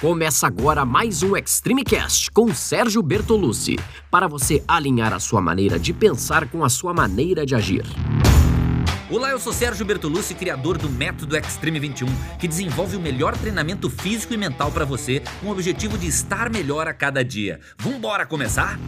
Começa agora mais um Extreme Cast com Sérgio Bertolucci, para você alinhar a sua maneira de pensar com a sua maneira de agir. Olá, eu sou Sérgio Bertolucci, criador do Método Extreme 21, que desenvolve o melhor treinamento físico e mental para você, com o objetivo de estar melhor a cada dia. Vambora começar?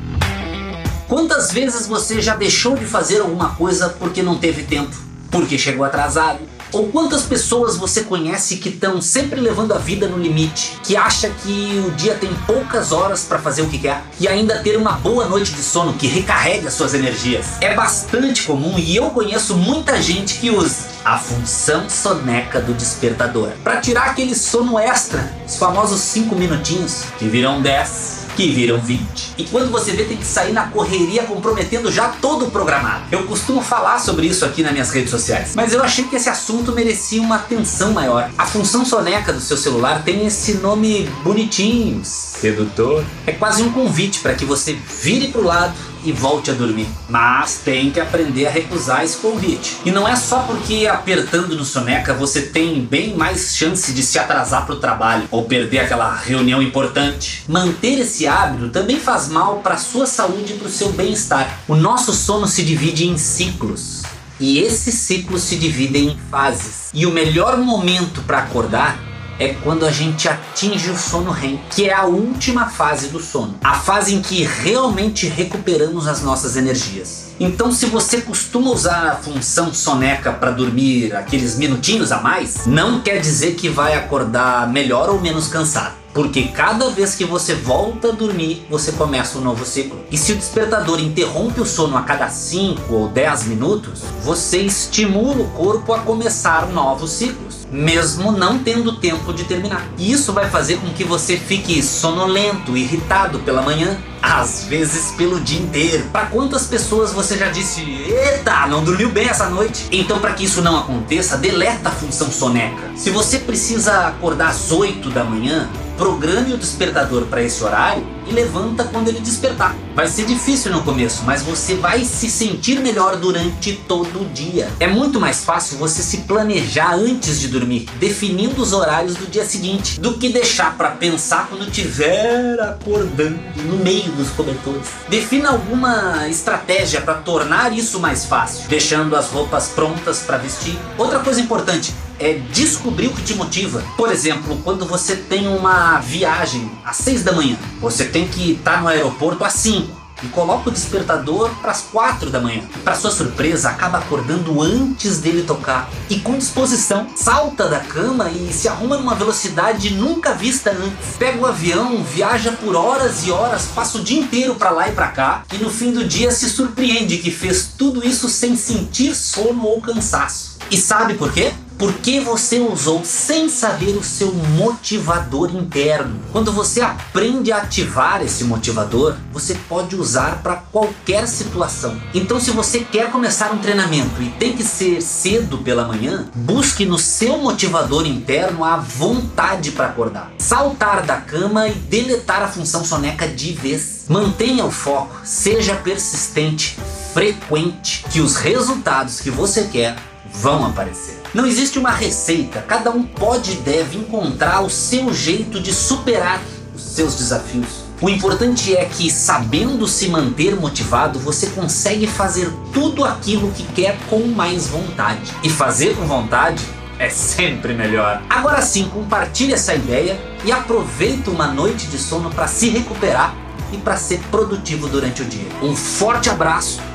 Quantas vezes você já deixou de fazer alguma coisa porque não teve tempo? Porque chegou atrasado? Ou quantas pessoas você conhece que estão sempre levando a vida no limite, que acha que o dia tem poucas horas para fazer o que quer e ainda ter uma boa noite de sono que recarregue as suas energias? É bastante comum e eu conheço muita gente que usa a função soneca do despertador para tirar aquele sono extra, os famosos 5 minutinhos que virão 10 que viram 20. E quando você vê, tem que sair na correria comprometendo já todo o programado. Eu costumo falar sobre isso aqui nas minhas redes sociais, mas eu achei que esse assunto merecia uma atenção maior. A função soneca do seu celular tem esse nome bonitinho, sedutor. É quase um convite para que você vire para o lado e volte a dormir. Mas tem que aprender a recusar esse convite. E não é só porque apertando no soneca você tem bem mais chance de se atrasar para o trabalho ou perder aquela reunião importante. Manter esse hábito também faz mal para sua saúde e para o seu bem-estar. O nosso sono se divide em ciclos. E esses ciclos se dividem em fases. E o melhor momento para acordar é quando a gente atinge o sono REM, que é a última fase do sono, a fase em que realmente recuperamos as nossas energias. Então, se você costuma usar a função soneca para dormir aqueles minutinhos a mais, não quer dizer que vai acordar melhor ou menos cansado. Porque cada vez que você volta a dormir, você começa um novo ciclo. E se o despertador interrompe o sono a cada 5 ou 10 minutos, você estimula o corpo a começar novos ciclos, mesmo não tendo tempo de terminar. Isso vai fazer com que você fique sonolento, irritado pela manhã, às vezes pelo dia inteiro. Para quantas pessoas você já disse, eita, não dormiu bem essa noite? Então, para que isso não aconteça, deleta a função soneca. Se você precisa acordar às 8 da manhã, programe o despertador para esse horário e levanta quando ele despertar. Vai ser difícil no começo, mas você vai se sentir melhor durante todo o dia. É muito mais fácil você se planejar antes de dormir, definindo os horários do dia seguinte, do que deixar para pensar quando estiver acordando no meio dos cobertores. Defina alguma estratégia para tornar isso mais fácil, deixando as roupas prontas para vestir. Outra coisa importante, é descobrir o que te motiva. Por exemplo, quando você tem uma viagem às 6 da manhã, você tem que estar no aeroporto às 5 e coloca o despertador para as 4 da manhã. Para sua surpresa, acaba acordando antes dele tocar e com disposição, salta da cama e se arruma numa velocidade nunca vista antes. Pega o avião, viaja por horas e horas, passa o dia inteiro para lá e para cá e no fim do dia se surpreende que fez tudo isso sem sentir sono ou cansaço. E sabe por quê? Porque você usou sem saber o seu motivador interno. Quando você aprende a ativar esse motivador, você pode usar para qualquer situação. Então, se você quer começar um treinamento e tem que ser cedo pela manhã, busque no seu motivador interno a vontade para acordar. Saltar da cama e deletar a função soneca de vez. Mantenha o foco, seja persistente, frequente, que os resultados que você quer vão aparecer. Não existe uma receita, cada um pode e deve encontrar o seu jeito de superar os seus desafios. O importante é que, sabendo se manter motivado, você consegue fazer tudo aquilo que quer com mais vontade. E fazer com vontade é sempre melhor. Agora sim, compartilhe essa ideia e aproveite uma noite de sono para se recuperar e para ser produtivo durante o dia. Um forte abraço